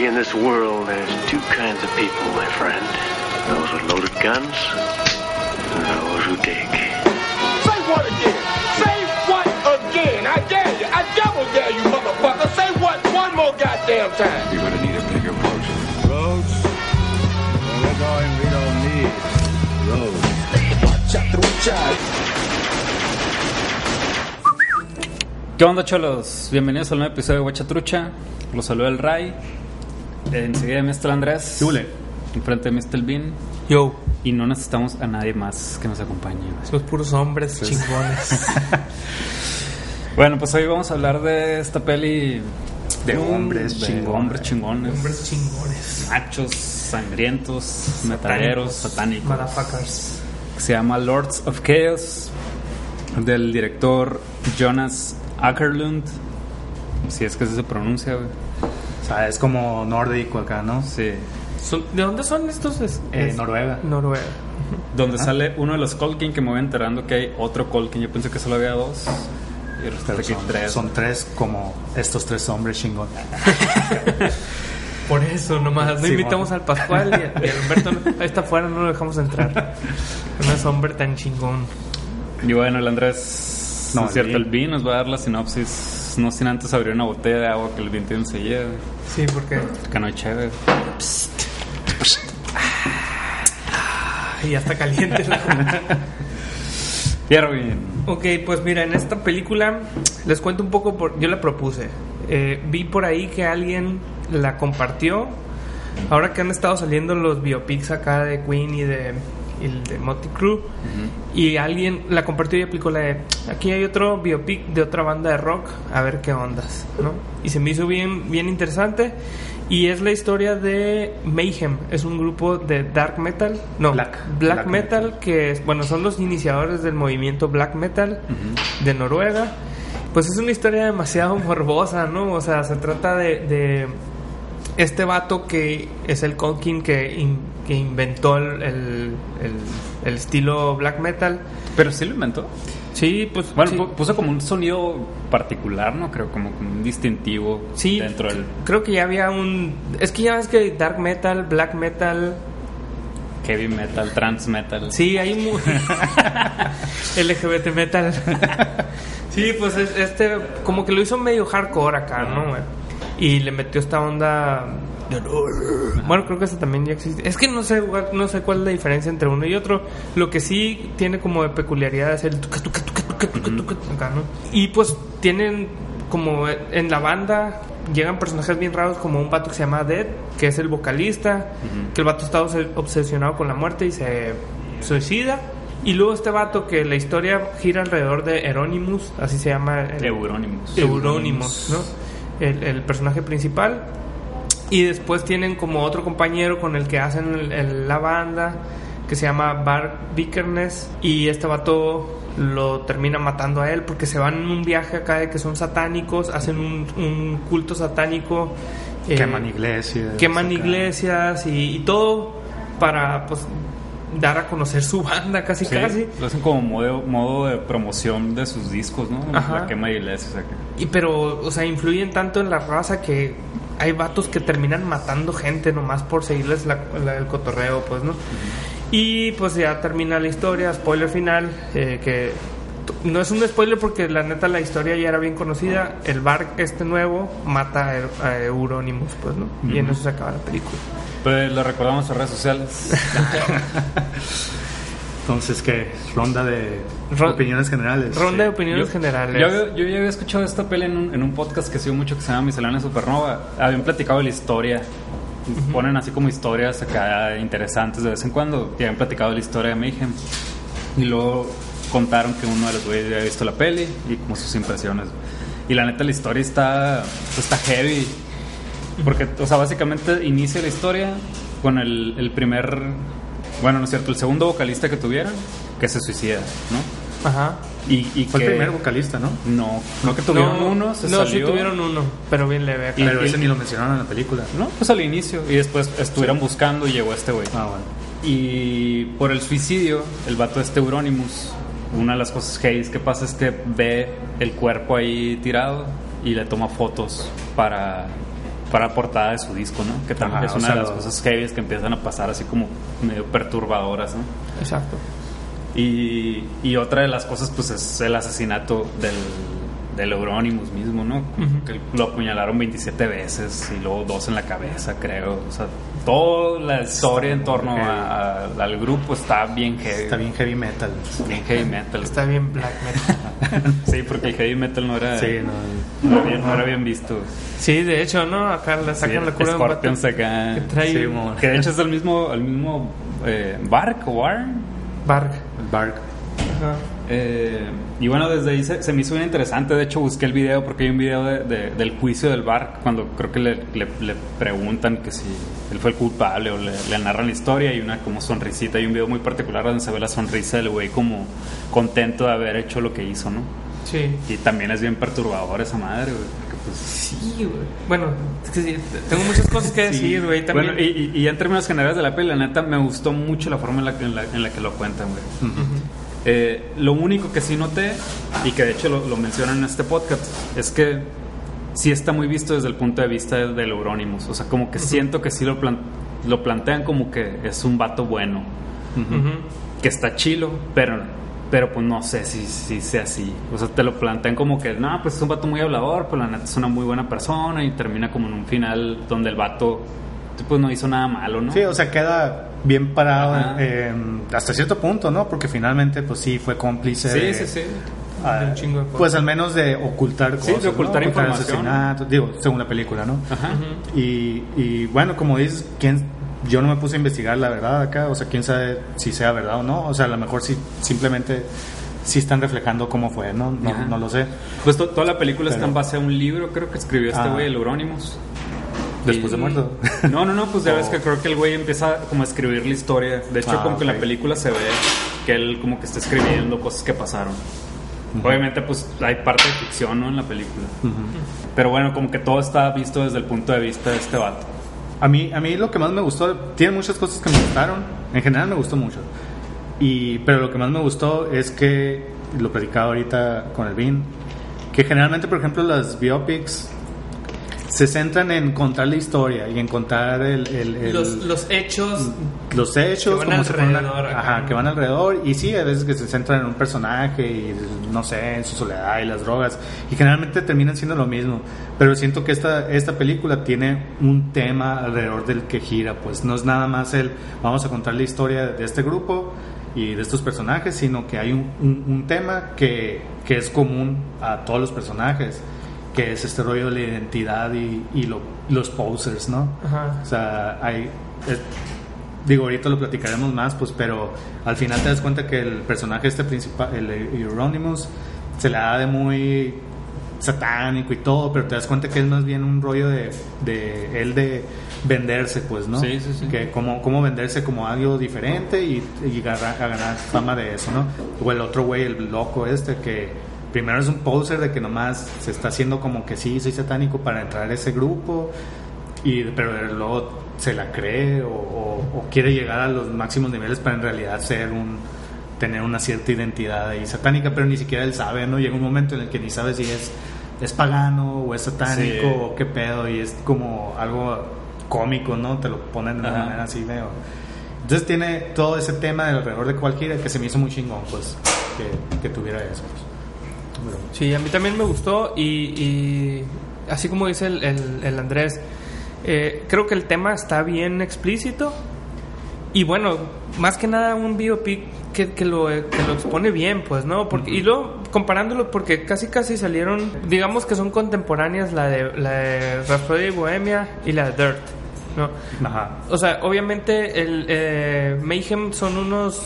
see, in this world, there's two kinds of people, my friend. Those with loaded guns and those who dig. Say what again? Say what again? I dare you. I double dare you, motherfucker. Say what one more goddamn time. You're gonna need a bigger boat. Roads? Well, we're going, we don't need roads. ¿Qué onda, cholos? Bienvenidos al nuevo episodio de Huachatrucha. Los saluda el Ray. Enseguida el Andrés. Chule. Enfrente de el Bin. Yo, Y no necesitamos a nadie más que nos acompañe. somos puros hombres chingones. Bueno, pues hoy vamos a hablar de esta peli. De hombres de chingones. Hombres chingones. hombres chingones. Machos, sangrientos, metaleros, satánicos. Motherfuckers. Se llama Lords of Chaos. Del director Jonas Ackerlund. Si es que así se pronuncia, güey. Sea, es como nórdico acá, ¿no? Sí. Son- ¿De dónde son estos? Es, Eh, es- Noruega. Noruega. Donde sale uno de los Colkin que me voy enterando que hay otro Colkin. Yo pensé que solo había dos. Y resulta Pero que son, tres. son tres como estos tres hombres chingones. Por eso nomás. No Sí, invitamos bueno. al Pascual y, a- y al Humberto. Ahí está afuera, no lo dejamos entrar. No es hombre tan chingón. Y bueno, el Andrés, no No, es cierto, el el Vin nos va a dar la sinopsis. No sin antes abrir una botella de agua que el Vin tiene enseguida. güey. Sí, porque. Que no hay chévere. Y ya está caliente la bien. Ok, pues mira, en esta película les cuento un poco, por, yo la propuse. Eh, vi por ahí que alguien la compartió. Ahora que han estado saliendo los biopics acá de Queen y de, y de Motley Crue, y alguien la compartió y aplicó la de, aquí hay otro biopic de otra banda de rock, a ver qué ondas, ¿no? Y se me hizo bien, bien interesante. Y es la historia de Mayhem, es un grupo de dark metal, no, Black. black, Black metal, metal. que es, bueno, son los iniciadores del movimiento black metal de Noruega. Pues es una historia demasiado morbosa, ¿no? O sea, se trata de, de este vato que es el Colkin que, in- que inventó el, el- el- el estilo black metal. Pero sí lo inventó. Sí, pues Bueno, sí. puso como un sonido particular, ¿no? Creo, como, como un distintivo Sí, dentro del creo que ya había un... Es que ya ves que dark metal, black metal... heavy metal, trans metal. Sí, hay mu- LGBT metal. sí, pues es- este como que lo hizo medio hardcore acá, ¿no? güey? Y le metió esta onda bueno, creo que eso también ya existe. Es que no sé, no sé cuál es la diferencia entre uno y otro. Lo que sí tiene como de peculiaridad es el tuca, tuca, tuca, acá, ¿no? Y pues tienen como en la banda llegan personajes bien raros como un vato que se llama Dead, que es el vocalista, que el vato está obse- obsesionado con la muerte y se suicida. Y luego este vato que la historia gira alrededor de Euronymous, así se llama el, Euronymous. Euronymous, ¿no? El, el personaje principal. Y después tienen como otro compañero con el que hacen el- el- la banda, que se llama Bart Vikernes. Y este vato lo termina matando a él porque se van en un viaje acá de que son satánicos, hacen un, un culto satánico. eh, Queman iglesias. queman acá. iglesias y, y todo para pues dar a conocer su banda casi Sí, casi. Lo hacen como modo, modo de promoción de sus discos, ¿no? Ajá. La quema de iglesias acá. Y pero, o sea, influyen tanto en la raza que hay vatos que terminan matando gente nomás por seguirles la- la- el cotorreo, pues, ¿no? Y pues ya termina la historia, spoiler final, eh, que no es un spoiler porque la neta la historia ya era bien conocida. El bar este nuevo mata a, Eu- a Euronymous, pues, ¿no? Y en eso se acaba la película. Pues lo recordamos en redes sociales. Entonces, ¿qué? Ronda de Ro- opiniones generales. Ronda de Sí. opiniones Yo- generales. Yo, yo ya había escuchado esta peli en un, en un podcast que sigo mucho que se llama Miscelánea Supernova. Habían platicado la historia. Ponen así como historias acá interesantes de vez en cuando. Y habían platicado la historia de Mayhem. Y luego contaron que uno de los güeyes había visto la peli y como sus impresiones. Y la neta, la historia está, está heavy. Porque, o sea, básicamente inicia la historia con el, el primer. Bueno, no es cierto, el segundo vocalista que tuvieron, que se suicida, ¿no? Ajá. Y, y Fue que- el primer vocalista, ¿no? No, no que tuvieron no, uno, se No, sí salió. tuvieron uno, pero bien leve. acá. Y- Pero y- ese ni lo mencionaron en la película. No, pues al inicio. Y después estuvieron buscando y llegó este güey. Ah, bueno. Y por el suicidio, el vato este Euronymous, una de las cosas heavy que pasa es que ve el cuerpo ahí tirado y le toma fotos para, para portada de su disco, ¿no? Que también Ajá, es o una sea, de las cosas heavy que empiezan a pasar así como medio perturbadoras, ¿no? Exacto. Y, y otra de las cosas, pues, es el asesinato del, del Euronymous mismo, ¿no? Que lo apuñalaron 27 veces y luego dos en la cabeza, creo. O sea, toda la historia en torno heavy. a- a- al grupo está bien heavy. Está bien heavy metal. Bien heavy metal. Está bien black metal. Sí, porque el heavy metal no era, Sí, no. No era, bien, no era bien visto. Sí, de hecho, ¿no? Acá le sacan Sí, la cura de acá. que trae Sí, un. Que de hecho es el mismo, el mismo eh, Bark o War. bark. El Bark. Ajá. Eh, y bueno, desde ahí se, se me hizo bien interesante. De hecho, busqué el video porque hay un video de- de- del juicio del bar cuando creo que le, le- le preguntan que si él fue el culpable o le, le narran la historia y una como sonrisita. Hay un video muy particular donde se ve la sonrisa del güey como contento de haber hecho lo que hizo, ¿no? Sí. Y también es bien perturbador esa madre, güey. porque, pues, Sí, güey. Bueno, es que sí, tengo muchas cosas que decir, güey. También. Bueno, y, y- y en términos generales de la peli, la neta me gustó mucho la forma en la, que- en la, en la que lo cuentan, güey. Eh, lo único que sí noté, y que de hecho lo, lo mencionan en este podcast, es que sí está muy visto desde el punto de vista del, Euronymous. O sea, como que siento que sí lo, plan- lo plantean como que es un vato bueno, que está chilo, pero, pero pues no sé si, si sea así. O sea, te lo plantean como que, no, pues es un vato muy hablador, pues la neta es una muy buena persona y termina como en un final donde el vato pues no hizo nada malo, ¿no? Sí, o sea, queda bien parado eh, hasta cierto punto, ¿no? Porque finalmente, pues sí, fue cómplice. sí, de- sí, sí. De un chingo de cosas. Pues al menos de ocultar Sí, de cosas. ¿no? ocultar información. asesinatos, digo, según la película, ¿no? Ajá. Y, y bueno, como dices, ¿quién, yo no me puse a investigar la verdad acá, o sea, quién sabe si sea verdad o no, o sea, a lo mejor sí, simplemente sí están reflejando cómo fue, ¿no? No, no lo sé. Pues to- toda la película está Pero- en base a un libro, creo que escribió este Ah. güey, el Euronymous. Después Y- de muerto. No, no, no, pues ya ves O- que creo que el güey empieza como a escribir la historia. De hecho, Ah, como que en la película se ve que él como que está escribiendo cosas que pasaron. Obviamente, pues hay parte de ficción, ¿no? En la película. Pero bueno, como que todo está visto desde el punto de vista de este vato. A mí, a mí lo que más me gustó, tiene muchas cosas que me gustaron, en general me gustó mucho. Y, pero lo que más me gustó es que, lo platicaba ahorita con el Vin, que generalmente, por ejemplo, las biopics se centran en contar la historia y en contar el, el- el- los, los hechos. los hechos que van si alrededor, ajá, que van alrededor. Y sí, a veces que se centran en un personaje y no sé, en su soledad y las drogas. Y generalmente terminan siendo lo mismo, pero siento que esta esta película tiene un tema alrededor del que gira, pues. No es nada más el vamos a contar la historia de este grupo y de estos personajes, sino que hay un, un- un tema que, que es común a todos los personajes, que es este rollo de la identidad y, y lo- los posers, ¿no? Ajá. O sea, hay. es- digo, ahorita lo platicaremos más, pues, pero al final te das cuenta que el personaje este principal, el Euronymous, se la da de muy satánico y todo, pero te das cuenta que es más bien un rollo de, de él de venderse, pues, ¿no? Sí, sí, sí. Que cómo, cómo venderse como algo diferente y, y ganar, a ganar fama de eso, ¿no? O el otro güey, el loco este, que primero es un poser de que nomás se está haciendo como que sí, soy satánico para entrar a ese grupo, y, pero luego se la cree o, o- o quiere llegar a los máximos niveles para en realidad ser un tener una cierta identidad ahí satánica, pero ni siquiera él sabe, ¿no? Llega un momento en el que ni sabe si es, es pagano o es satánico Sí. o qué pedo, y es como algo cómico, ¿no? Te lo ponen de una manera así, veo. Entonces tiene todo ese tema de alrededor de cualquiera que se me hizo muy chingón, pues, que, que tuviera eso. pues. Sí, a mí también me gustó y, y así como dice el, el- el Andrés, eh, creo que el tema está bien explícito y bueno, más que nada un biopic que, que lo, que lo expone bien, pues, ¿no? Porque, y luego comparándolo, porque casi casi salieron, digamos que son contemporáneas la de, la de Rhapsody de Bohemia y la de Dirt, ¿no? Ajá. O sea, obviamente el eh, Mayhem son unos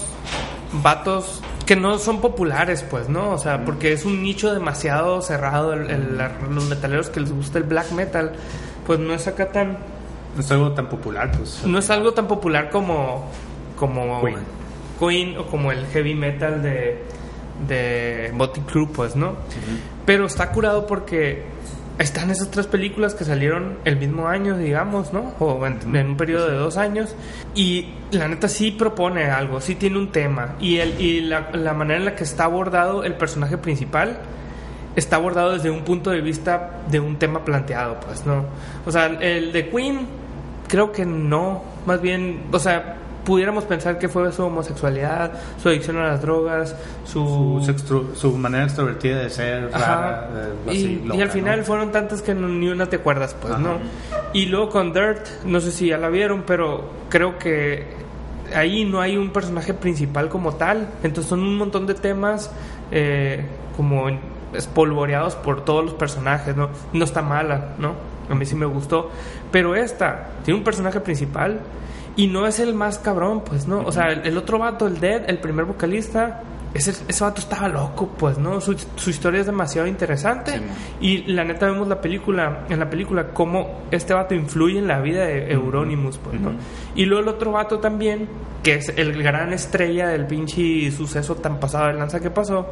vatos que no son populares, pues, ¿no? O sea, porque es un nicho demasiado cerrado. el- el- los metaleros que les gusta el black metal, pues no es acá tan. No es algo tan popular, pues. No es algo tan popular como. como Queen. Queen o como el heavy metal de. de Motley Crue, pues, ¿no? Pero está curado porque están esas tres películas que salieron el mismo año, digamos, ¿no? O en, en un periodo de dos años. Y la neta sí propone algo, sí tiene un tema. Y, el, y la, la manera en la que está abordado el personaje principal está abordado desde un punto de vista de un tema planteado, pues, ¿no? O sea, el de Queen, creo que no. Más bien, o sea, pudiéramos pensar que fue su homosexualidad, su adicción a las drogas, Su, su manera extrovertida de ser rara. eh, y, así, y loca, al final ¿no? fueron tantas que ni una te acuerdas, pues, Ajá. ¿no? Y luego con Dirt, no sé si ya la vieron, pero creo que ahí no hay un personaje principal como tal. Entonces son un montón de temas eh, como espolvoreados por todos los personajes, ¿no? No está mala, ¿no? A mí sí me gustó. Pero esta tiene un personaje principal y no es el más cabrón, pues, ¿no? O sea, el, el otro vato, el Dead, el primer vocalista, ese, ese vato estaba loco, pues, ¿no? Su, su historia es demasiado interesante. Sí, y la neta vemos la película, en la película, cómo este vato influye en la vida de Euronymous, pues, ¿no? Y luego el otro vato también, que es el gran estrella del pinche suceso tan pasado de lanza que pasó.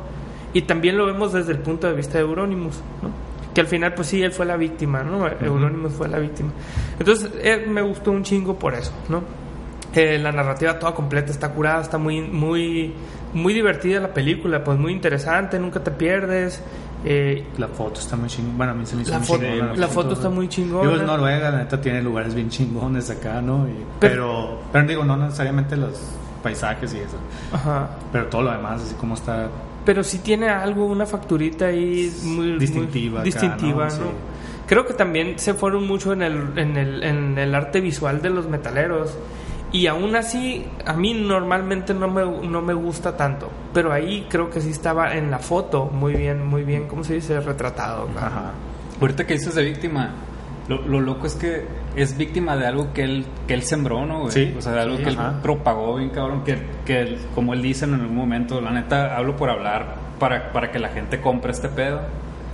Y también lo vemos desde el punto de vista de Euronymous, ¿no? Que al final, pues sí, él fue la víctima, ¿no? Euronymous fue la víctima. Entonces, eh, me gustó un chingo por eso, ¿no? Eh, la narrativa toda completa está curada, está muy, muy, muy divertida la película, pues muy interesante, nunca te pierdes. Eh, La foto está muy chingona. Bueno, a mí se me hizo La muy foto- chingona la foto está muy chingona. Digo, Noruega, la neta tiene lugares bien chingones acá, ¿no? Y- pero, pero, digo, no necesariamente los paisajes y eso. ajá. Pero todo lo demás, así como está Pero sí tiene algo, una facturita ahí muy muy Distintiva acá, distintiva, ¿no? ¿no? Sí. Creo que también se fueron mucho en el, en el, en el arte visual de los metaleros. Y aún así, a mí normalmente no me, no me gusta tanto. Pero ahí creo que sí estaba en la foto muy bien, muy bien, ¿cómo se dice? Retratado. Ajá. Ahorita que dices de víctima, lo, lo loco es que es víctima de algo que él, que él sembró, ¿no, güey? Sí. O sea, de algo Sí, que él propagó bien cabrón, que, que él- como él dice en algún momento, la neta, hablo por hablar para, para que la gente compre este pedo.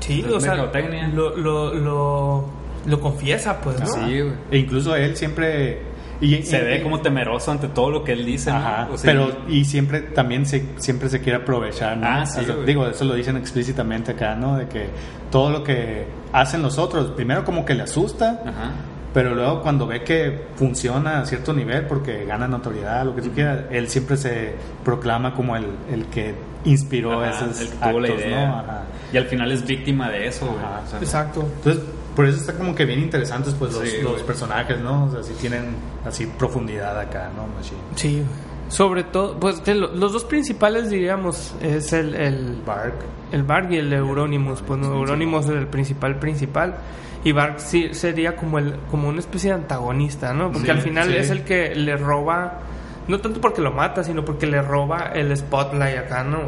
Sí, o sea, lo, lo, lo, lo confiesa, pues, ¿no? Sí, güey. E incluso él siempre... Y, Se y- ve como temeroso ante todo lo que él dice, ¿no? Ajá, O sea, pero y siempre también se siempre se quiere aprovechar, ¿no? Ah, sí, O sea, güey. digo, eso lo dicen explícitamente acá, ¿no? De que todo lo que hacen los otros, primero como que le asusta, Ajá. pero luego cuando ve que funciona a cierto nivel porque gana notoriedad, lo que tú quieras, él siempre se proclama como el, el que inspiró Ajá, esos el que tuvo la actos, idea. ¿no? Ajá. Y al final es víctima de eso, güey. Ajá. O sea, Exacto. Entonces, por eso está como que bien interesantes pues los, Sí, los güey. personajes, ¿no? O sea, sí tienen así profundidad acá, ¿no? Machine. Sí. Sobre todo, pues lo- los dos principales, diríamos, es el, el, Bark. el Bark y el Euronymous. Pues no, Euronymous es el principal principal. Y Bark sí sería como el como una especie de antagonista, ¿no? Porque Sí, al final sí. es el que le roba, no tanto porque lo mata, sino porque le roba el spotlight acá, ¿no?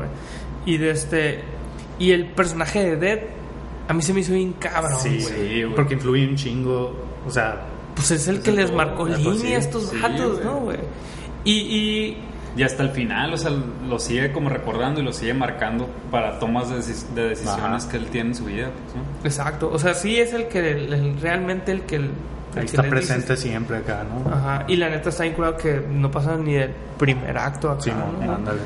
Y de este y el personaje de Dead a mí se me hizo bien cabrón, Sí, güey. porque influye un chingo, o sea, Pues es el que les marcó línea a estos gatos. ¿no, güey? Y, y Y hasta el final, o sea, lo sigue como recordando y lo sigue marcando para tomas de, decis- de decisiones Ajá. que él tiene en su vida. pues, ¿no? Exacto, o sea, sí es el que el- el- realmente el que el, el ahí que está presente dices- siempre acá, ¿no? Ajá, y la neta está incurado que no pasa ni del primer acto acá. Sí, ¿no? no, ándale.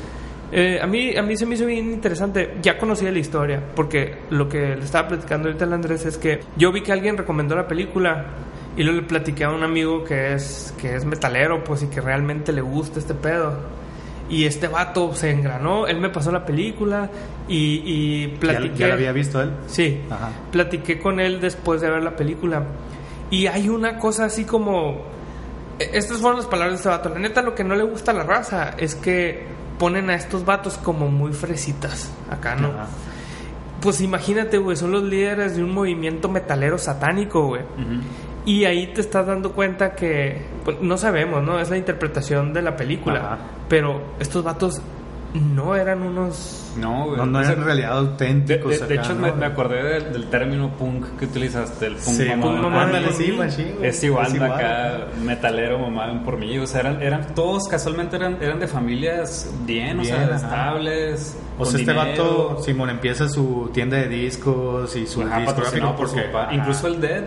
Eh, a mí a mí se me hizo bien interesante. Ya conocía la historia porque lo que le estaba platicando ahorita al Andrés es que yo vi que alguien recomendó la película y luego le platiqué a un amigo que es que es metalero, pues y que realmente le gusta este pedo. Y este vato se engranó, él me pasó la película y, y ¿Ya, platiqué. ya la había visto él? Sí, Ajá. platiqué con él después de ver la película. Y hay una cosa así como... e- Estas fueron las palabras de este vato. La neta, lo que no le gusta a la raza es que ponen a estos vatos como muy fresitas acá, ¿no? Ajá. Pues imagínate, güey, son los líderes de un movimiento metalero satánico, güey. Y ahí te estás dando cuenta que, pues, no sabemos, ¿no? Es la interpretación de la película. Ajá. Pero estos vatos no eran unos... No, güey. No, no O eran en realidad de, auténticos. de- de acá, hecho, ¿no? me, me acordé del, del término punk que utilizaste, el punk Sí, mamado. punk mamado. ándale, sí, machín. Es igual, Es de igual. acá, metalero mamado por mí. O sea, eran, eran todos casualmente eran, eran de familias bien, o Bien, sea, ajá. estables. O sea, este dinero. vato, Simón, empieza su tienda de discos y su Ajá, discográfico patrocinado por su porque- papá. ajá. Incluso el Dead,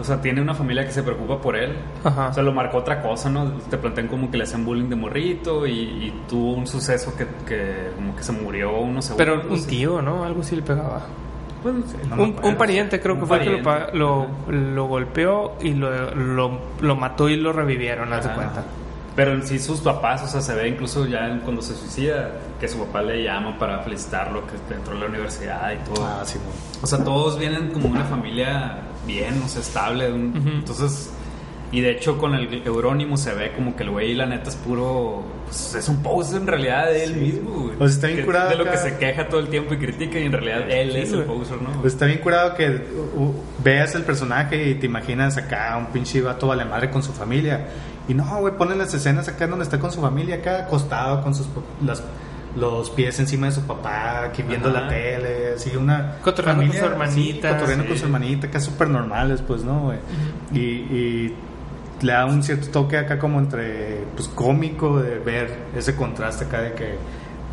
o sea, tiene una familia que se preocupa por él. Ajá. O sea, lo marcó otra cosa, ¿no? Te plantean como que le hacían bullying de morrito y, y tuvo un suceso que, que como que se murió unos segundos. Pero un tío, ¿no? Algo sí le pegaba. Pues, No un, acuerdo. un pariente creo que Un fue el que lo, pariente. lo, lo golpeó y lo, lo, lo mató y lo revivieron, haz de Ajá. cuenta. Pero en sí sus papás, o sea, se ve incluso ya cuando se suicida que su papá le llama para felicitarlo, que entró a la universidad y todo. Ah, Simón. O sea, todos vienen como una familia bien, o sea, estable. un- Ujú. Entonces, y de hecho con el Eurónimo se ve como que el güey, la neta, es puro. Pues, es un poser en realidad de él mismo, güey. O sea, está bien Que- curado De lo acá. que se queja todo el tiempo y critica, y en realidad él es el güey. poser, ¿no? Pues está bien curado que uh, uh, veas el personaje y te imaginas acá un pinche vato vale madre con su familia. Y no, güey, ponen las escenas acá donde está con su familia, acá acostado con sus las, los pies encima de su papá, aquí viendo Ajá. la tele, así una Cotorreando con su hermanita, sí, cotorreando sí. con su hermanita, acá súper normales, pues, ¿no, güey? y, y le da un cierto toque acá como entre, pues, cómico de ver ese contraste acá de que,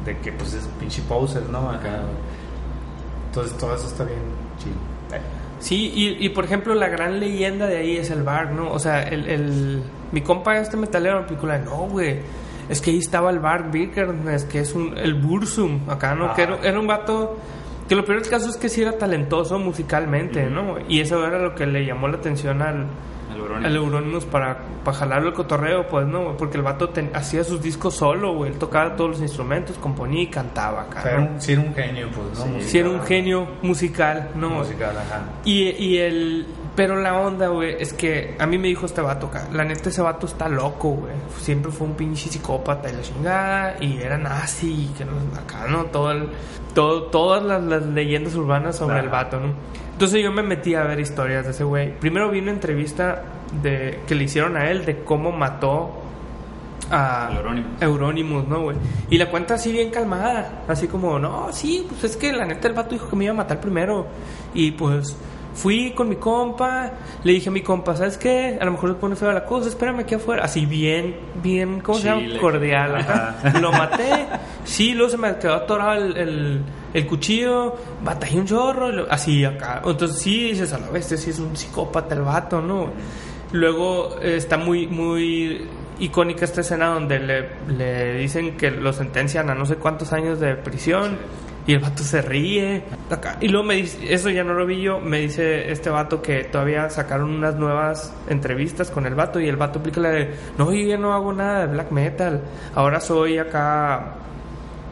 de que pues, es pinche poser, ¿no? Acá, entonces todo eso está bien chido. Sí, y, y por ejemplo, la gran leyenda de ahí es el bar, ¿no? O sea, el, el- mi compa este metalero en la película, no, güey. Es que ahí estaba el bar es que es un, el Bursum, acá, ¿no? Ah. Que era, era un vato que lo peor del caso es que sí era talentoso musicalmente, ¿no? Y eso era lo que le llamó la atención al, El Euronymous para, para jalarlo el cotorreo, pues, ¿no? Porque el vato ten- hacía sus discos solo, güey. Él tocaba todos los instrumentos, componía y cantaba. O sea, era ¿no? un, sí era un genio, pues, ¿no? Sí, era un genio musical, ¿no? musical, ajá. Y, y el. Pero la onda, güey, es que a mí me dijo este vato acá. La neta, ese vato está loco, güey. Siempre fue un pinche psicópata y la chingada. Y era nazi. Y que no- acá, ¿no? Todo el, todo, todas las, las leyendas urbanas sobre Claro. el vato, ¿no? Entonces yo me metí a ver historias de ese güey. Primero vi una entrevista de, que le hicieron a él de cómo mató a Euronymous. Euronymous, ¿no, güey? Y la cuenta así bien calmada, así como, no, sí, pues es que la neta el vato dijo que me iba a matar primero. Y pues fui con mi compa, le dije a mi compa, ¿sabes qué? A lo mejor se pone fea la cosa, espérame aquí afuera. Así bien, bien, ¿cómo se llama? Cordial. ajá. Lo maté, sí, luego se me quedó atorado el, el, el cuchillo, batallé un chorro, así acá. Entonces sí, dices, a la vez, sí es un psicópata el vato, ¿no? Luego eh, está muy, muy icónica esta escena donde le, le dicen que lo sentencian a no sé cuántos años de prisión y el vato se ríe. Acá. Y luego me dice, eso ya no lo vi yo, me dice este vato que todavía sacaron unas nuevas entrevistas con el vato y el vato aplica la de, no, yo ya no hago nada de black metal, ahora soy acá,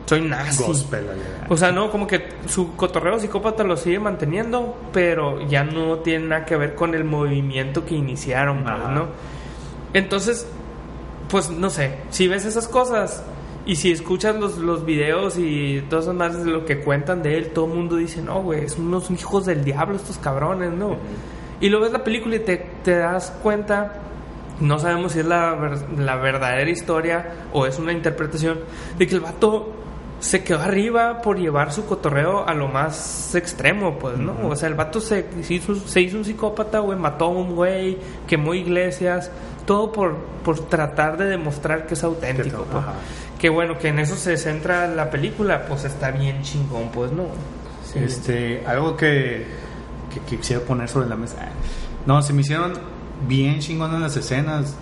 soy nazi. Gospel. O sea, no, como que su cotorreo psicópata lo sigue manteniendo, pero ya no tiene nada que ver con el movimiento que iniciaron, pues. ¿no? Entonces, pues no sé, si ves esas cosas y si escuchas los, los videos y todas esas más de lo que cuentan de él, todo el mundo dice, no, güey, son unos hijos del diablo estos cabrones, ¿no? Y lo ves la película y te, te das cuenta, no sabemos si es la, la verdadera historia o es una interpretación, de que el vato se quedó arriba por llevar su cotorreo a lo más extremo, pues, ¿no? O sea, el vato se, se hizo, se hizo un psicópata, güey, mató a un güey, quemó iglesias, todo por, por tratar de demostrar que es auténtico, pues. Que bueno, que en eso se centra la película, pues está bien chingón, pues, ¿no? Sí. Este, algo que, que, que quisiera poner sobre la mesa. No, se me hicieron bien chingonas las escenas.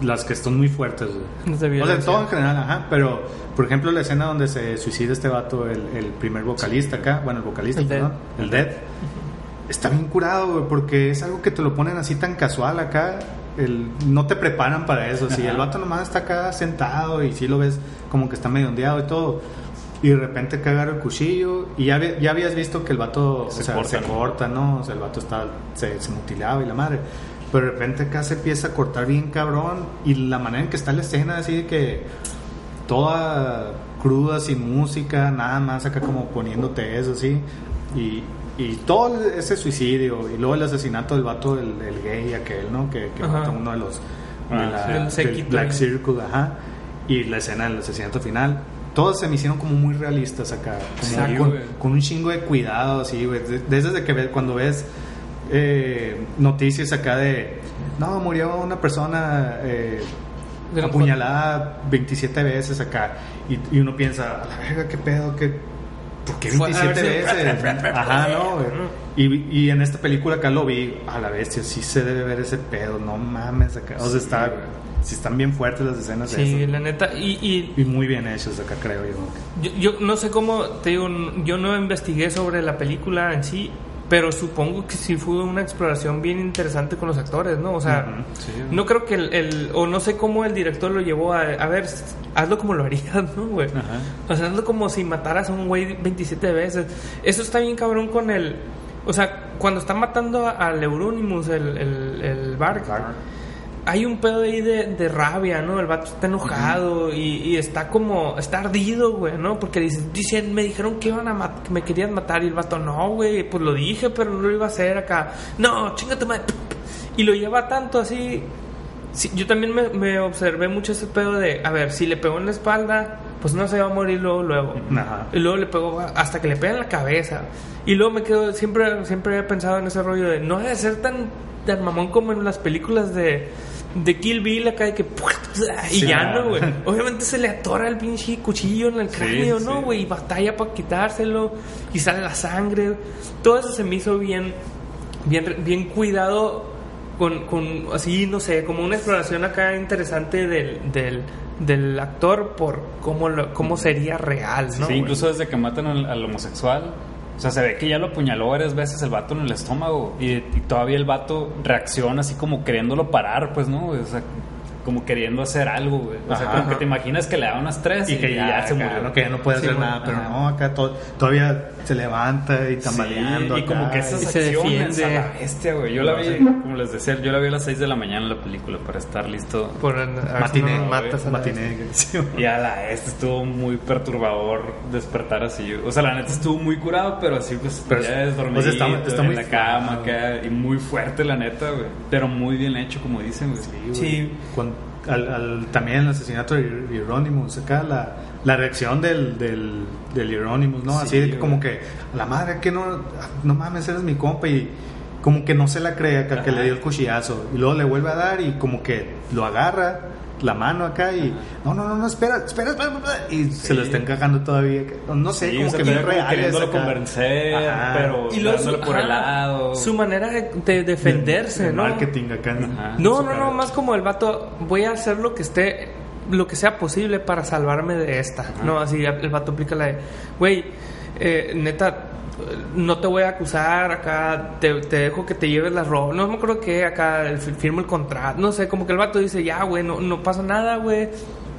Las que están muy fuertes, güey. O sea, todo en general, ajá. Pero, por ejemplo, la escena donde se suicida este vato, el, el primer vocalista acá. Bueno, el vocalista, El Dead. perdón. El Dead. Está bien curado, güey, porque es algo que te lo ponen así tan casual acá. El, no te preparan para eso. Si el vato nomás está acá sentado y si lo ves como que está medio ondeado y todo. Y de repente agarra el cuchillo y ya, ya habías visto que el vato Se o sea, corta, se ¿no? corta, ¿no? O sea, el vato está, se, se mutilaba y la madre. Pero de repente acá se empieza a cortar bien cabrón y la manera en que está la escena así de que toda cruda, sin música, nada más acá como poniéndote eso, así. Y, y todo ese suicidio y luego el asesinato del vato, el, el gay aquel, ¿no? Que, que a uno de los... de Ah, la- sí. Del Black ahí. Circle, ajá. Y la escena del asesinato final. todos se me hicieron como muy realistas acá. Como Sí, con, un chingo de cuidado, sí, güey. De- Desde que ves, cuando ves eh, noticias acá de, no, murió una persona eh, apuñalada 27 veces acá. Y, y uno piensa, a la verga, qué pedo, qué... ¿Por qué Fue- a 27 ver si- veces? Ajá, no, güey. Y, y en esta película acá lo vi, a la bestia, sí se debe ver ese pedo, no mames acá. O sea, está, sí están bien fuertes las escenas de Sí, eso. la neta. Y, y Y muy bien hechos acá, creo yo. yo, yo no sé cómo, te digo, yo no investigué sobre la película en sí, pero supongo que sí fue una exploración bien interesante con los actores, ¿no? O sea, sí. no creo que el, el- o no sé cómo el director lo llevó a, a ver, hazlo como lo harías, ¿no, güey? O sea, hazlo como si mataras a un güey 27 veces. Eso está bien cabrón con el, o sea, cuando está matando a- al Euronymous, el, el, el Bark, hay un pedo ahí de, de rabia, ¿no? El vato está enojado y, y está como, está ardido, güey, ¿no? Porque dicen, dicen, me dijeron que iban a que me querían matar y el vato, no, güey, pues lo dije, pero no lo iba a hacer acá. No, chingate madre. Y lo lleva tanto así. Sí, yo también me, me observé mucho ese pedo de, a ver, si le pegó en la espalda, pues no se va a morir luego, luego. Ajá. Y luego le pegó hasta que le pega en la cabeza. Y luego me quedo, siempre, siempre había pensado en ese rollo de no debe ser tan, tan mamón como en las películas de, de Kill Bill acá de que y Sí, ya no, güey. Obviamente se le atora el pinche cuchillo en el cráneo, ¿no, sí. güey? Y batalla para quitárselo y sale la sangre. Todo eso se me hizo bien, bien, bien cuidado con, con así, no sé, como una exploración acá interesante del, del, del actor por cómo, lo, cómo sería real, ¿no? sí, incluso desde que matan al, al homosexual. O sea, se ve que ya lo apuñaló varias veces el vato en el estómago. Y, todavía el vato reacciona así como queriéndolo parar, pues, ¿no? O sea, como queriendo hacer algo, güey. O sea, Ajá. como que te imaginas que le da unas tres Y que ya, se acá, murió. ¿no? que ya no puede Sí, hacer bueno, nada, pero ajá. no, acá to- todavía se levanta y tambaleando. Sí, y como que esas se acciones defiende. a la bestia, güey. Yo la vi, como les decía, yo la vi a las 6 de la mañana la película para estar listo. Por Matiné, matas a matiné. Y a la este estuvo muy perturbador despertar así. O sea, la neta estuvo muy curado, pero así pues Pero, ya es dormido sea, está- está en muy la cama acá, y muy fuerte la neta, güey. Pero muy bien hecho, como dicen, güey. Sí. Con- al, al- también el asesinato de Hier- Hieronymus, acá la, la reacción del, del, del Hieronymus, ¿no? Sí, Así de que como que, la madre, que no, no mames, eres mi compa y como que no se la cree acá que le dio el cuchillazo y luego le vuelve a dar y como que lo agarra la mano acá y no, no, no, no, espera, espera, espera, espera", y se lo está encajando todavía. No sé, Sí, como o sea, que pero bien real. queriéndolo convencer, pero Y por el lado. su manera de, de defenderse, ¿no? marketing acá. Ajá. No, no, no, más como el vato, voy a hacer lo que esté, lo que sea posible para salvarme de esta. No, así el vato aplica la de, güey, eh, neta, no te voy a acusar, acá te, te dejo que te lleves las ropas. No me acuerdo que acá firmo el contrato, no sé, como que el vato dice, ya, güey, no, no pasa nada, güey.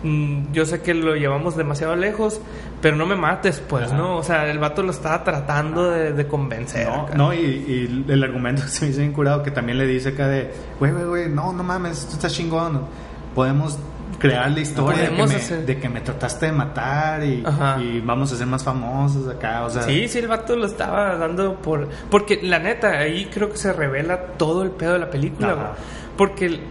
Mm, Yo sé que lo llevamos demasiado lejos, pero no me mates, pues, ¿no? O sea, el vato lo estaba tratando de, de convencer. No, acá. no y, y el argumento que se me hizo bien curado que también le dice acá de, güey, güey, güey, no, no mames, tú estás chingón. Podemos crear la historia de que, me, de que me trataste de matar y, vamos a ser más famosos acá, o sea. Sí, sí, el vato lo estaba dando por... Porque la neta, ahí creo que se revela todo el pedo de la película, Ajá. Porque el,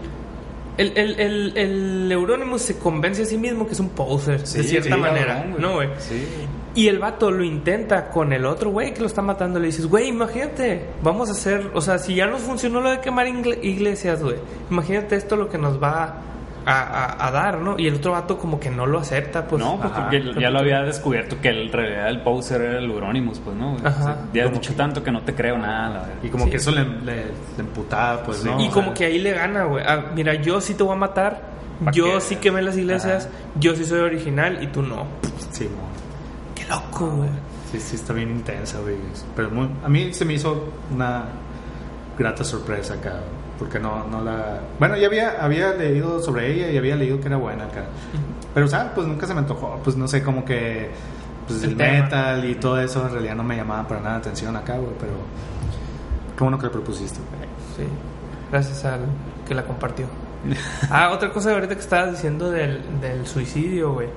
el, el, el, el Euronymous se convence a sí mismo que es un poser, Sí, de cierta sí, manera, cabrón, güey. ¿no, güey? Sí. Y el vato lo intenta con el otro güey que lo está matando. Le dices, güey, imagínate, vamos a hacer... O sea, si ya nos funcionó lo de quemar iglesias, güey. Imagínate esto lo que nos va a, a- a dar, ¿no? Y el otro vato como que no lo acepta, pues... no, pues ajá. porque ya lo había descubierto que en realidad el poser era el Euronymous, pues no. güey. Ajá. O sea, ya has dicho tanto que no te creo nada, la verdad. Y como Sí. que eso le, le, le emputaba, pues, ¿no? Y O como sea, que ahí le gana, güey. Ah, mira, yo sí te voy a matar. ¿Pa' Yo qué? sí quemé las iglesias. Yo sí soy original y tú no. Sí, mo. Qué loco, güey. sí, sí, está bien intensa, güey. Pero muy- a mí se me hizo una grata sorpresa acá. Porque no, no la... Bueno, ya había, había leído sobre ella y había leído que era buena acá. Pero, ¿sabes? Pues nunca se me antojó. Pues no sé, como que... Pues El metal y todo eso en realidad no me llamaba para nada la atención acá, güey. Pero... Qué bueno que lo propusiste. Sí. Gracias al que la compartió. ah, otra cosa ahorita que estabas diciendo del, del suicidio, güey.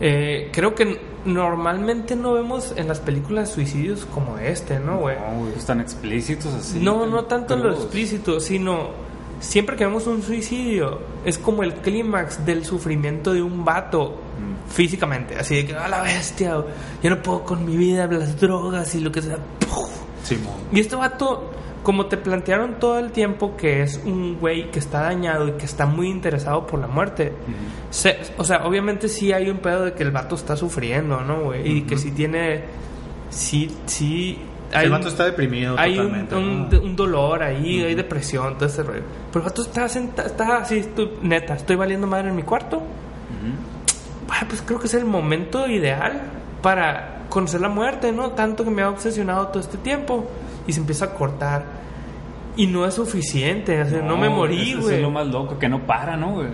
Eh, creo que normalmente no vemos en las películas suicidios como este, ¿no, güey? No, güey, están explícitos así. No, no tanto lo crudos. explícito, sino siempre que vemos un suicidio, es como el clímax del sufrimiento de un vato Mm. físicamente. Así de que, a la bestia, yo no puedo con mi vida, las drogas y lo que sea. ¡puf! Simón. Y este vato, como te plantearon todo el tiempo que es un güey que está dañado y que está muy interesado por la muerte. se- o sea, obviamente sí hay un pedo de que el vato está sufriendo, ¿no, güey? Y que sí tiene... Sí, sí... el un- vato está deprimido hay totalmente. un- ¿no? un dolor ahí, hay depresión, todo ese rollo. Pero el vato está sentado, está así, estoy- neta, estoy valiendo madre en mi cuarto. Ah, pues creo que es el momento ideal para conocer la muerte, ¿no? Tanto que me ha obsesionado todo este tiempo. Y se empieza a cortar. Y no es suficiente, o sea, no, me morí, güey. Es lo más loco, que no para, ¿no, güey?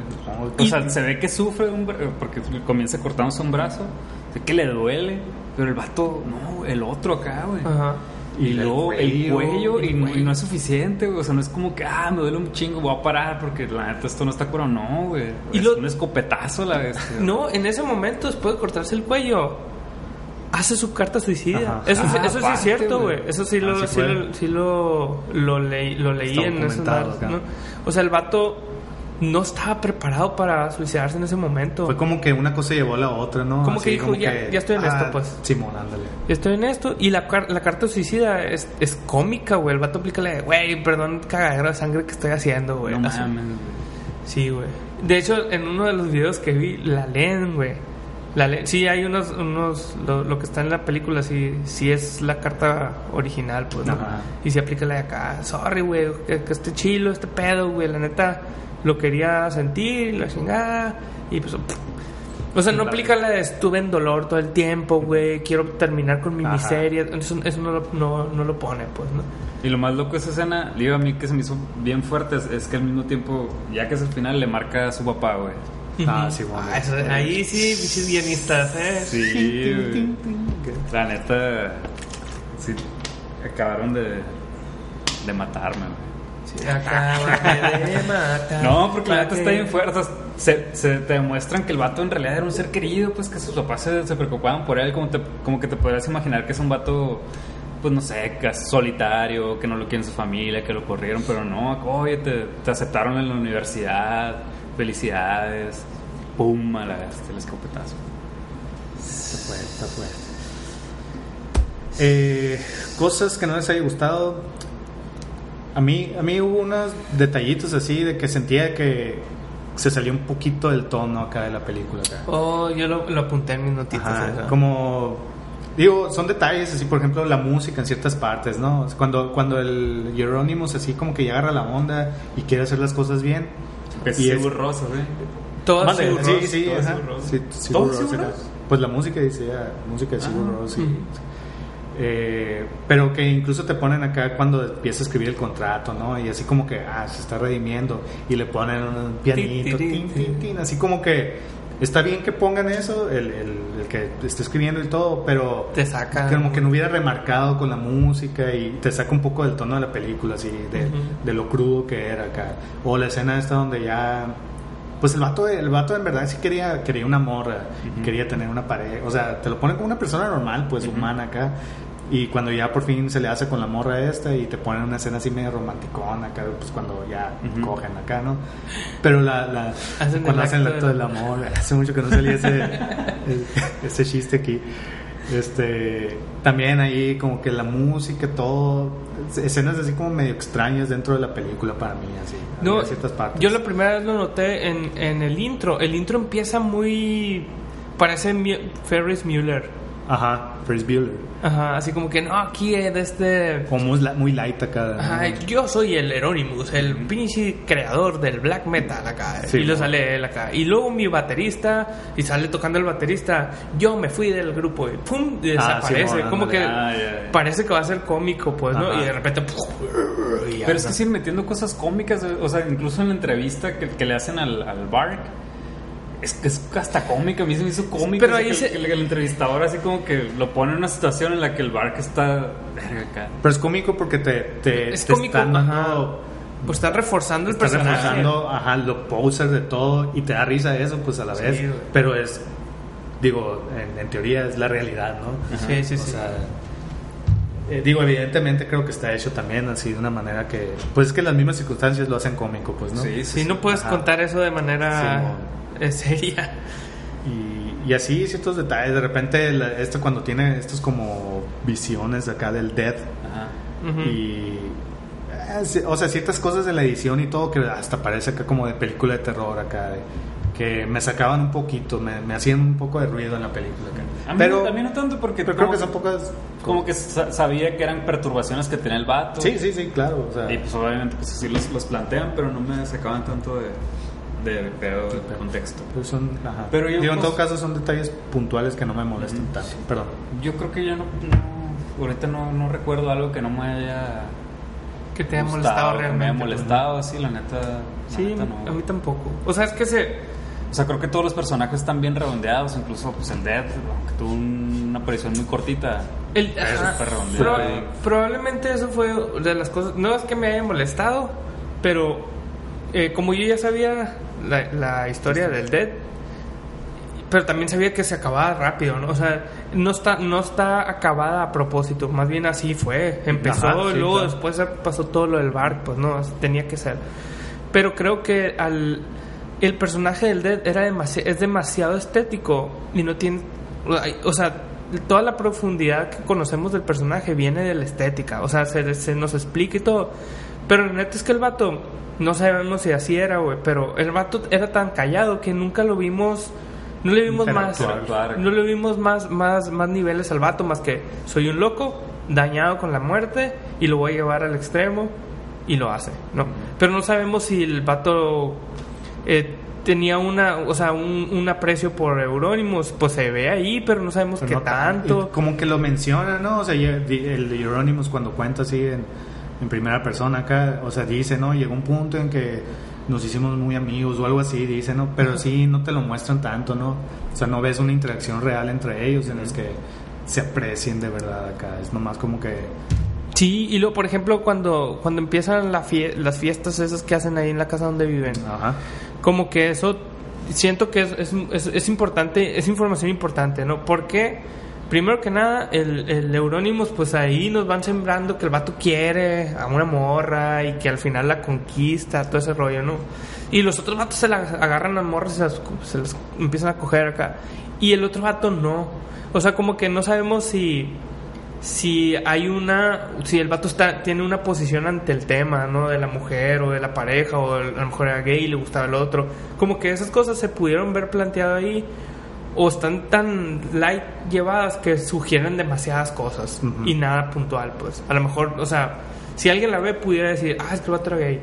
O Y- sea, se ve que sufre un bra- porque comienza cortándose un brazo, sé que le duele, pero el vato, no, el otro acá, güey. Ajá. Y, luego el cuello, cuello, y, no- y cuello. no es suficiente, güey. O sea, no es como que, ah, me duele un chingo, voy a parar porque la neta esto no está curado. No, güey. Y es lo- un escopetazo la bestia. No, en ese momento, después de cortarse el cuello, hace su carta suicida. Ajá. Eso, sí- Ah, eso sí es cierto, güey. Eso sí lo, Así sí lo, sí lo, lo leí, lo leí Está en esos. O sea, el vato no estaba preparado para suicidarse en ese momento. Fue como que una cosa llevó a la otra, ¿no? Como que dijo, ya- ya estoy en esto, pues. Simón, ándale. Estoy en esto y la, la carta suicida es, es cómica, güey. El vato aplica la de, güey, perdón, cagadero de sangre que estoy haciendo, güey. no mames, güey. Sí, güey. De hecho, en uno de los videos que vi, la leen, güey. La. Sí, hay unos, unos lo, lo que está en la película, sí, sí es la carta original, pues, ¿no? Y se aplica la de acá, sorry, güey, que, que este chilo, este pedo, güey, la neta, lo quería sentir, la chingada, y pues... pff. O sea, no aplica la de estuve en dolor todo el tiempo, güey, quiero terminar con mi Ajá. miseria. Eso, eso no, lo, no, no lo pone, pues, ¿no? Y lo más loco de esa escena, digo a mí que se me hizo bien fuerte, es, es que al mismo tiempo, ya que es el final, le marca a su papá, güey. Ah, Simón. Ah, eso- ahí sí, bichos guionistas, ¿eh? Sí, güey. La neta, sí, acabaron de, de matarme, güey. Sí, acaba de matar. No, porque la neta que- está bien fuerte. Se, se te demuestran que el vato en realidad era un ser querido, pues que sus papás se, se preocupaban por él, como, te- como que te podrías imaginar que es un vato, pues no sé, que es solitario, que no lo quiere en su familia, que lo corrieron, pero no, oye, te, te aceptaron en la universidad, felicidades, pum, a la el escopetazo. Está fuerte, está fuerte. Eh, cosas que no les haya gustado. A mí, a mí hubo unos detallitos así de que sentía que se salió un poquito del tono acá de la película. Acá. Oh, yo lo, lo apunté en mis notitas. Como digo, son detalles así, por ejemplo, la música en ciertas partes, ¿no? Cuando cuando el Hieronymus así como que ya agarra la onda y quiere hacer las cosas bien. Pues Y es- Sigur Rós, ¿sí? Todo Mande, Sigur sí, sí, todo ajá. Sigur Rós. Sí, Sigur ¿Todo Rós Sigur era-? Pues la música decía, música de Sigur Ah, ujú. Eh, pero que incluso te ponen acá cuando empieza a escribir el contrato, ¿no? Y así como que, ah, se está redimiendo. Y le ponen un pianito, Tin, tin, tin, tin, tin. tin, así como que está bien que pongan eso, el, el, el que esté escribiendo y todo, pero Te saca. como que no hubiera remarcado con la música y te saca un poco del tono de la película, así, de, de lo crudo que era acá. O la escena esta donde ya... Pues el vato, el vato en verdad sí quería, quería una morra, quería tener una pareja. O sea, te lo ponen como una persona normal, pues humana acá. Y cuando ya por fin se le hace con la morra esta y te ponen una escena así medio romanticona acá, pues cuando ya Ujú. cogen acá, ¿no? Pero la, la Hacen cuando el hacen el acto del amor, hace mucho que no salía ese, ese chiste aquí. Este, también ahí como que la música, todo, escenas así como medio extrañas dentro de la película para mí, así, No, ciertas partes. yo la primera vez lo noté en, en el intro. El intro empieza muy. Parece Ferris Mueller. Ajá, Ferris Bueller. Ajá, así como que no, aquí es de este. Como muy, la- muy light acá. Ajá, yo soy el Euronymous, el pinche creador del black metal acá. Sí, y lo sale él acá. Y luego mi baterista, y sale tocando el baterista. Yo me fui del grupo y pum, y Ah, desaparece. Como que. Ah, parece que va a ser cómico, pues, ¿no? Ajá. Y de repente. Pero es que siguen metiendo cosas cómicas, o sea, incluso en la entrevista que, que le hacen al, al Bark, es que es hasta cómica, a mí se me hizo cómico. Pero ahí que, se- que el, el entrevistador así como que lo pone en una situación en la que el Bark está... Pero es cómico porque te, te, Es te cómico, están ajá. Pues está reforzando el personaje. reforzando, ajá, lo poser de todo y te da risa eso, pues a la Sí, vez. güey. Pero es, digo, en, en teoría es la realidad, ¿no? Sí, sí, O sí. sea, eh, digo, evidentemente creo que está hecho también así de una manera que, pues es que las mismas circunstancias lo hacen cómico, pues, ¿no? Sí, Si no puedes Ajá. contar eso de manera. Eh, seria. Y, y así ciertos detalles, de repente la- esto cuando tiene estos como visiones acá del Ajá. Ujú. y eh, o sea ciertas cosas de la edición y todo que hasta parece acá como de película de terror acá de- que me sacaban un poquito me, me hacían un poco de ruido en la película acá. A mí, pero a mí no tanto porque pero creo que son pocas como que sa- sabía que eran perturbaciones que tenía el vato. sí sí sí claro o sea, Y pues obviamente pues así los, los plantean, pero no me sacaban tanto de, de pedo de contexto. pues son ajá. Pero yo, Digo, en pues- todo caso son detalles puntuales que no me molestan tanto perdón Yo creo que yo no, no- ahorita no, no recuerdo algo que no me haya Que te haya gustado, molestado que realmente. me haya molestado, sí, la neta. la Sí, neta no. a mí tampoco. O sea, es que se... O sea, creo que todos los personajes están bien redondeados, incluso pues el Death, aunque tuvo una aparición muy cortita. El, ajá, redondeado. proba- probablemente eso fue de las cosas. No es que me haya molestado, pero eh, como yo ya sabía la, la historia del Dead, pero también sabía que se acababa rápido, ¿no? O sea, no está, no está acabada a propósito, más bien así fue. Empezó, Ajá, sí, luego claro. después pasó todo lo del bar, pues no, tenía que ser. Pero creo que al el personaje del Dead era demasi- es demasiado estético y no tiene o sea toda la profundidad que conocemos del personaje viene de la estética o sea se, se nos explica y todo pero la neta es que el vato no sabemos si así era güey pero el vato era tan callado que nunca lo vimos no le vimos más no le vimos más más más niveles al vato más que soy un loco dañado con la muerte y lo voy a llevar al extremo y lo hace no pero no sabemos si el vato eh, tenía una, o sea, un, un aprecio por Euronymous, pues se ve ahí, pero no sabemos Pero qué no tanto. Como que lo menciona, ¿no? O sea, el de Euronymous cuando cuenta así en, en primera persona acá, o sea, dice, ¿no? Llegó un punto en que nos hicimos muy amigos o algo así, dice, ¿no? Pero sí, no te lo muestran tanto, ¿no? O sea, no ves una interacción real entre ellos en los que se aprecien de verdad acá. Es nomás como que... Sí, y luego, por ejemplo, cuando, cuando empiezan la fie- las fiestas esas que hacen ahí en la casa donde viven, Ajá. como que eso siento que es, es, es- es importante, es información importante, ¿no? Porque, primero que nada, el, el Euronymous, pues ahí nos van sembrando que el vato quiere a una morra y que al final la conquista, todo ese rollo, ¿no? Y los otros vatos se la agarran a morras y se las, se las empiezan a coger acá. Y el otro vato no. O sea, como que no sabemos si si hay una si el vato está tiene una posición ante el tema no de la mujer o de la pareja o a lo mejor era gay y le gustaba el otro como que esas cosas se pudieron ver planteado ahí o están tan light llevadas que sugieren demasiadas cosas Ujú. y nada puntual pues a lo mejor o sea si alguien la ve pudiera decir ah es que el vato era gay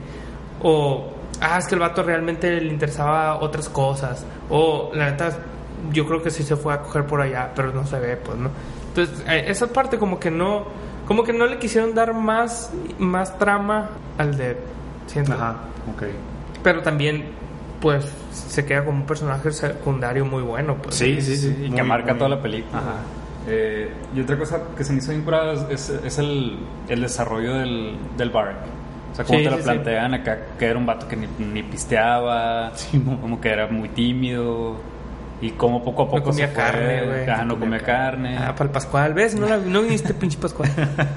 o ah es que el vato realmente le interesaba otras cosas o la neta yo creo que sí se fue a coger por allá pero no se ve pues no entonces eh, esa parte como que no como que no le quisieron dar más más trama al de siento Ajá, ok. pero también pues se queda como un personaje secundario muy bueno pues Sí, sí, sí. y muy- que marca muy- toda la película. Ajá. Eh, y otra cosa que se me hizo bien curada es, es- es el, el desarrollo del, del Bark. O sea, como Sí, te lo sí, sí. plantean acá, que era un vato que ni, ni pisteaba, como que era muy tímido, y como poco a no poco comía se fue- carne güey. Ajá, no comía carne. ah para el Pascual. Ves no la, no viniste pinche Pascual.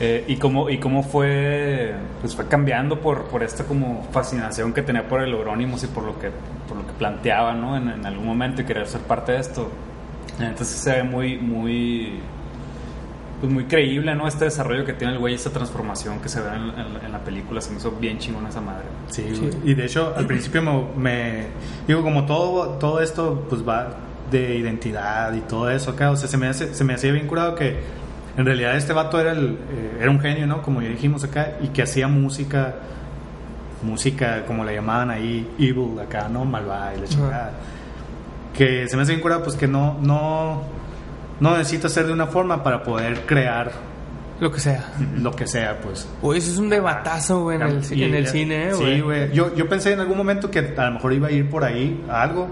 Eh, y cómo y cómo fue pues fue cambiando por, por esta como fascinación que tenía por el Euronymous y por lo que por lo que planteaba no en, en algún momento y querer ser parte de esto. Entonces se ve muy muy pues muy creíble no este desarrollo que tiene el güey esta transformación que se ve en, en- en la película se me hizo bien chingón esa madre Sí, güey. y de hecho al principio me, me- digo como todo todo esto pues va de identidad y todo eso acá, o sea, se me hace, se me hacía bien curado que en realidad este vato era el eh, era un genio, ¿no? Como ya dijimos acá y que hacía música música como le llamaban ahí evil acá, ¿no? Malvada y la chingada. Que se me hace bien curado pues que no no no necesita ser de una forma para poder crear lo que sea lo que sea, pues. Uy, eso es un debatazo, güey, en el, Y- en el cine, eh, Sí, güey. güey. Yo, yo pensé en algún momento que a lo mejor iba a ir por ahí a algo.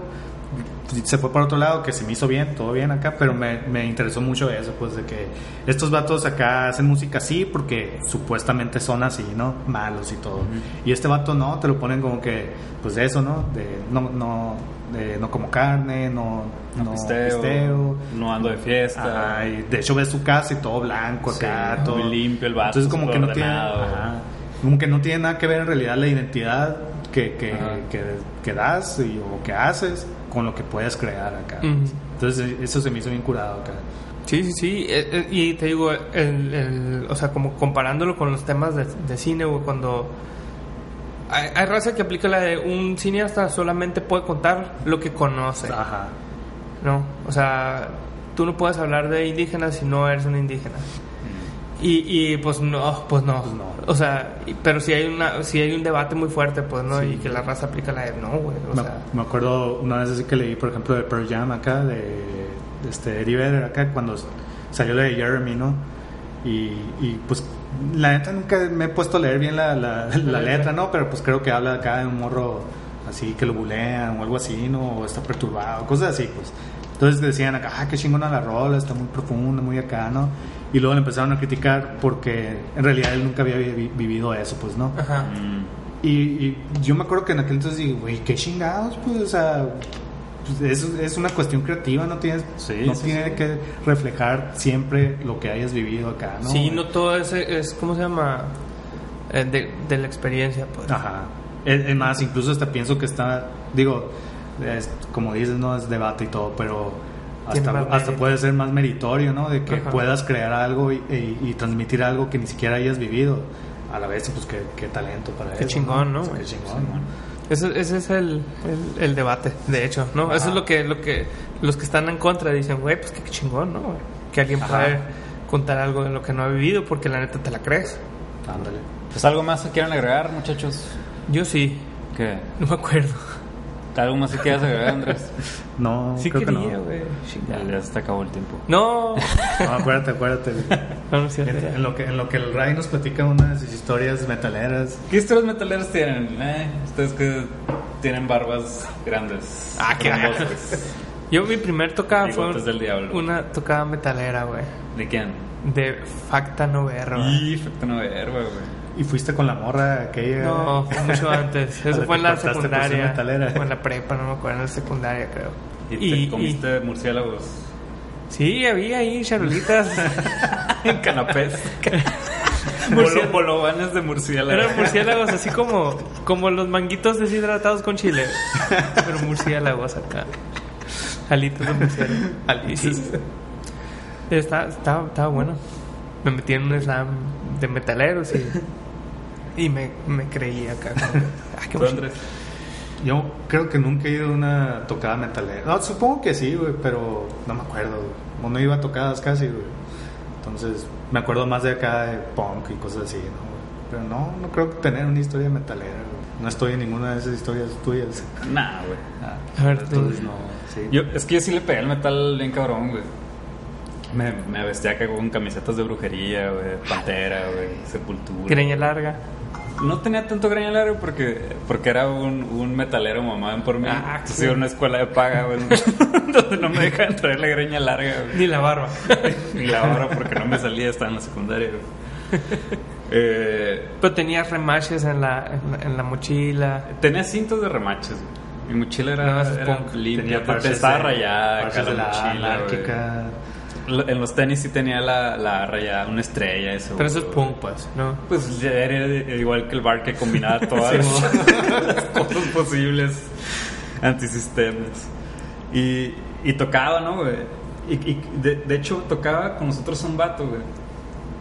Se fue por otro lado, que se me hizo bien, todo bien acá, pero me, me interesó mucho eso, pues de que estos vatos acá hacen música así porque supuestamente son así, ¿no? Malos y todo. Y este vato no, te lo ponen como que, pues de eso, ¿no? De no, no, eh, no como carne, no, No, no pisteo, pisteo. no ando de fiesta. Ajá, y de hecho ves su casa y todo blanco acá, Sí, todo muy limpio el vato, Entonces como que no tiene, ajá, como que no tiene nada que ver en realidad la identidad que, que, que, que das y, o que haces con lo que puedes crear acá. Entonces eso se me hizo bien curado acá. Sí, sí, sí. eh, eh, y te digo, el, el- o sea, como comparándolo con los temas de, de cine, güey, cuando... Hay, hay raza que aplica la de un cineasta solamente puede contar lo que conoce, Ajá. ¿no? O sea, tú no puedes hablar de indígenas si no eres un indígena. Y, y pues no, pues no. Pues no. O sea, pero si hay una si hay un debate muy fuerte, pues no, y que la raza aplica la de no, güey. O me, sea, me acuerdo una vez así que leí, por ejemplo, de Pearl Jam acá, de, de este Eddie Vedder acá, cuando salió la de Jeremy, ¿no? Y, y, pues la neta nunca me he puesto a leer bien la, la, la letra, ¿no? Pero pues creo que habla acá de un morro así que lo bulean o algo así, ¿no? O está perturbado, cosas así, pues. Entonces decían acá, ah, qué chingona la rola, está muy profunda, muy acá, ¿no? Y luego le empezaron a criticar porque en realidad él nunca había vi- vivido eso, pues, ¿no? ajá. Y, y yo me acuerdo que en aquel entonces dije, güey, qué chingados, pues, o sea, es, es una cuestión creativa, no tienes, Sí, no sí, tiene sí. que reflejar siempre lo que hayas vivido acá, ¿no? Sí, no todo es, es ¿cómo se llama? Eh, de, de la experiencia, pues. Ajá. Es, es más, incluso hasta pienso que está, digo, es- como dices, no es debate y todo, pero hasta, hasta puede ser más meritorio, ¿no? De que Ajá. puedas crear algo y, y- y transmitir algo que ni siquiera hayas vivido. A la vez, pues qué, qué talento para Qué eso. chingón, ¿no, Qué chingón, ¿no? Ese, ese es el, el, el debate, de hecho, ¿no? Eso es lo que, lo que los que están en contra dicen, güey, pues qué chingón, ¿no? Que alguien Ajá. puede contar algo de lo que no ha vivido porque la neta te la crees. Ándale. Pues algo más que quieran agregar, muchachos. Yo sí, ¿Qué? no me acuerdo. ¿Algo más que quieras agregar, Andrés? No, Sí creo que no. quería, güey. Ya, ya se te acabó el tiempo. No, No, acuérdate, acuérdate. no, no es cierto. En, en lo que, en lo que el Ray nos platica unas historias metaleras. ¿Qué historias metaleras tienen? Eh, ustedes que tienen barbas grandes. Ah, qué. Yo mi primer tocada fue Bigotes del diablo. una tocada metalera, güey. ¿De quién? De Facta Noverro. Y efecto no verba, güey. Y fuiste con la morra aquella. No, fue mucho antes. Eso fue en la ser secundaria. O en la prepa, no me acuerdo, en la secundaria creo. ¿Y, te comiste murciélagos Sí, había ahí charulitas. en canapés? Murciélago. Bolo- bolovanes de murciélago. Eran murciélagos así como, como los manguitos deshidratados con chile. Pero murciélagos acá. Alitos de murciélago. Alitos. Estaba, estaba, estaba bueno. Me metí en un slam de metaleros y, y me, me creí acá. como ah, qué ¿Tú, emoción. Andrés? Yo creo que nunca he ido a una tocada metalera. No, supongo que sí, güey, pero no me acuerdo. O no iba a tocadas casi, güey. Entonces, me acuerdo más de acá de punk y cosas así, ¿no? Pero no, no creo que tener una historia metalera, güey. No estoy en ninguna de esas historias tuyas. Nah, güey. A ver, tú. Entonces, no, sí. Yo, es que yo sí le pegué al metal bien cabrón, güey. Me, me vestía acá con camisetas de brujería, güey, pantera, güey, sepultura. Greña larga. No tenía tanto greña larga porque, porque era un, un metalero mamá por mí. Ah, sí. iba a una escuela de paga, güey, donde no me dejaban traer la greña larga, güey. Ni la barba. Y la hora porque no me salía, estaba en la secundaria, güey. Eh, Pero tenías remaches en la, en la, en la mochila. tenía cintos de remaches, güey. Mi mochila era, No, era limpia, Tenía parches estaba rayada de la mochila, güey. anárquica. Lo- En los tenis sí tenía la, la rayada, una estrella, eso. Pero eso es punk, pues, ¿no? Pues ya era igual que el bar que combinaba todas Sí, las cosas posibles antisistemas. Y, y tocaba, ¿no, güey? Y, y de, de hecho tocaba con nosotros un vato, güey.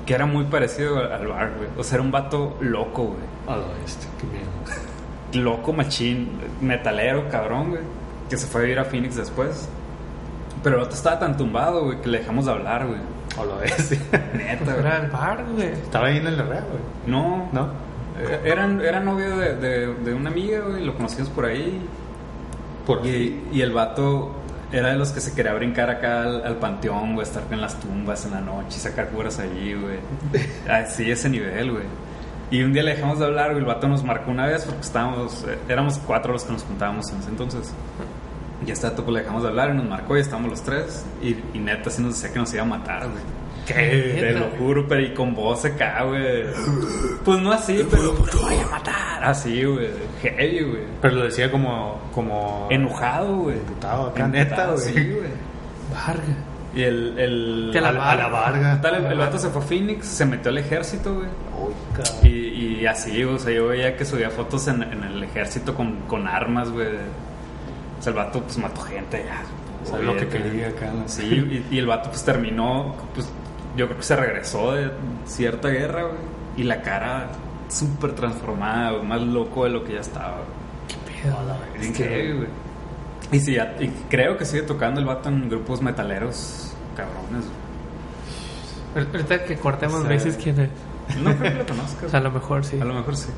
Que era muy parecido al al bar, güey. O sea, era un vato loco, güey. A lo este, qué miedo. Loco, machín, metalero, cabrón, güey. Que se fue a vivir a Phoenix después. Pero el vato estaba tan tumbado, güey, que le dejamos de hablar, güey. A lo este. Neta, güey. Era el bar, güey. Estaba ahí en el herrera, güey. No, ¿No? Eh, Eran, era novio de, de, de una amiga, güey, lo conocimos por ahí. Por Y, y el vato era de los que se quería brincar acá al, al panteón, güey, estar en las tumbas en la noche y sacar curas allí, güey. Así, ese nivel, güey. Y un día le dejamos de hablar, güey, el vato nos marcó una vez porque estábamos, eh, éramos cuatro los que nos juntábamos en ese entonces. Y a este vato pues le dejamos de hablar y nos marcó y estábamos los tres. Y, y neta, sí nos decía que nos iba a matar, güey. ¿Qué? Te lo juro, pero y con voz acá, güey. Pues no así, pero te voy a matar. Ah, sí, güey. Heavy, güey. Pero lo decía como. como Enojado, güey. Emputado acá, neta, güey. Sí, güey. Varga. Y el. el Que la A la, a la Varga. Tal, el, el vato se fue a Phoenix, se metió al ejército, güey. Y, y así, o sea, yo veía que subía fotos en, en el ejército con, con armas, güey. O sea, el vato pues mató gente ya. Sabe lo que quería acá, ¿no? Sí, y, y el vato pues terminó, pues yo creo que se regresó de cierta guerra, güey. Y la cara súper transformada, güey, más loco de lo que ya estaba. Es que- que, güey. Y, sí, ya- y creo que sigue tocando el vato en grupos metaleros cabrones. güey. Ahorita que cortemos, O sea, me dices quién es. No creo que lo conozcas. O sea, a lo mejor sí. A lo mejor sí.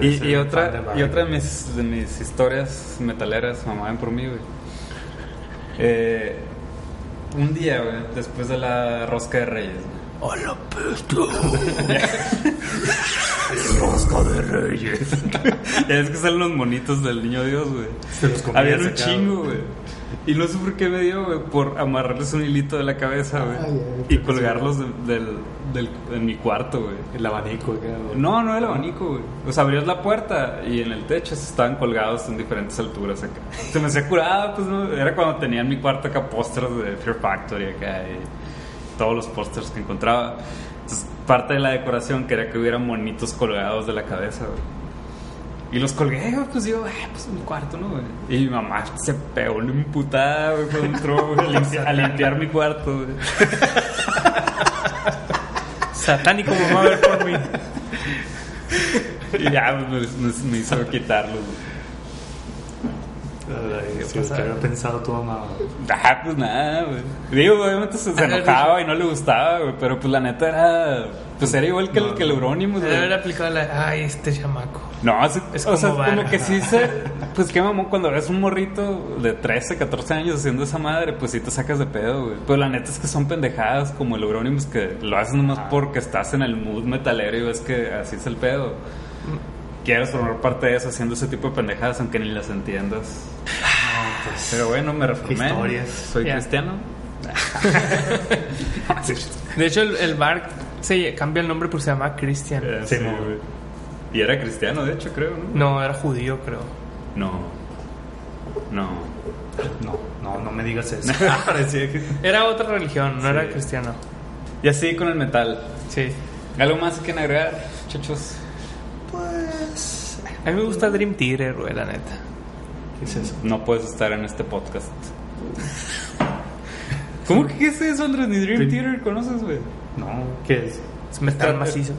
Y, otra, y otra de mis, de mis historias metaleras, mamaban por mí, güey. Eh, un día, güey, después de la rosca de Reyes. ¡Hola, rosca de Reyes! ya es que salen los monitos del niño Dios, güey. Se los Había un chingo, güey. Y no sé por qué me dio, güey, por amarrarles un hilito de la cabeza, güey. Ay, y colgarlos de- del, del, en mi cuarto, güey. El abanico acá, güey. No, no el abanico, güey. O sea, abrías la puerta y en el techo estaban colgados en diferentes alturas acá. Se me hacía curado, pues, ¿no? Era cuando tenía en mi cuarto acá pósters de Fear Factory acá y todos los pósters que encontraba. Entonces, parte de la decoración quería que hubiera monitos colgados de la cabeza, güey. Y los colgué, güey, pues yo, ah, pues mi cuarto, ¿no, güey? Y mi mamá se pegó una imputada, güey, cuando entró, güey, a, limpi- a limpiar mi cuarto, güey. Satánico mamá a ver por mí. Y ya, pues, me, me- hizo quitarlos, güey. Ay, sí, ¿qué había pensado tu mamá? güey? Ah, pues nada, güey. Digo, obviamente se, se enojaba y no le gustaba, güey. Pero pues la neta era. Pues era igual que el, que el Euronymous, Debe haber güey. aplicado la. Ay, este chamaco. No, es, Es o sea, como como que sí se. Pues qué mamón, cuando eres un morrito de 13, 14 años haciendo esa madre, pues sí te sacas de pedo, güey. Pero la neta es que son pendejadas como el Euronymous que lo haces nomás porque estás en el mood metalero y ves que así es el pedo. Quieres formar parte de eso haciendo ese tipo de pendejadas aunque ni las entiendas. Pero bueno, me reformé. historias. Soy cristiano. De hecho, el, el bar se cambia el nombre porque se llama Christian. Eh, Sí, sí. Y era cristiano, de hecho, creo, ¿no? No, era judío, creo. No. No. No, no, no me digas eso. Era otra religión, no Sí. era cristiano. Y así con el metal. Sí. ¿Algo más que agregar, muchachos? A mí me gusta Dream Theater, güey, la neta. ¿Qué es eso? No puedes estar en este podcast. ¿Cómo que qué es eso, Andrés? Ni Dream Dream- Theater conoces, güey. No, ¿qué es? Es metal macizo.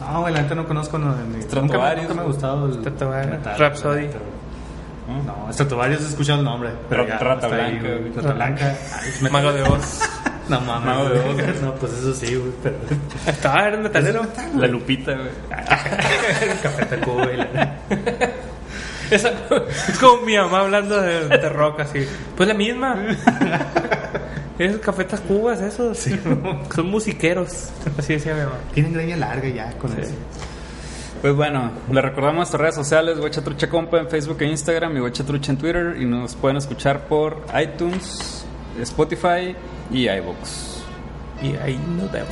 No, güey, la neta no conozco. No, nunca, me- nunca me ha gustado el metal, Rhapsody. güey. No, Stratovarius he escuchado el nombre. Pero Rata- ya, Rata ahí, Blanca. Rata Blanca. Mago de Oz. No mames. Mago de Oz. No, pues eso sí, güey. Pero. Estaba, era un metalero. La Lupita, güey. Café Tacuba y la. Esa- es como mi mamá hablando de, de rock así. Pues la misma. Esos cafetas cubas, esos. Son musiqueros. Así decía mi mamá. Tienen greña larga ya con eso. Pues bueno, les recordamos nuestras redes sociales, Huecha Trucha Compa en Facebook e Instagram y Huecha Trucha en Twitter. Y nos pueden escuchar por iTunes, Spotify y iVoox. Y ahí nos vemos.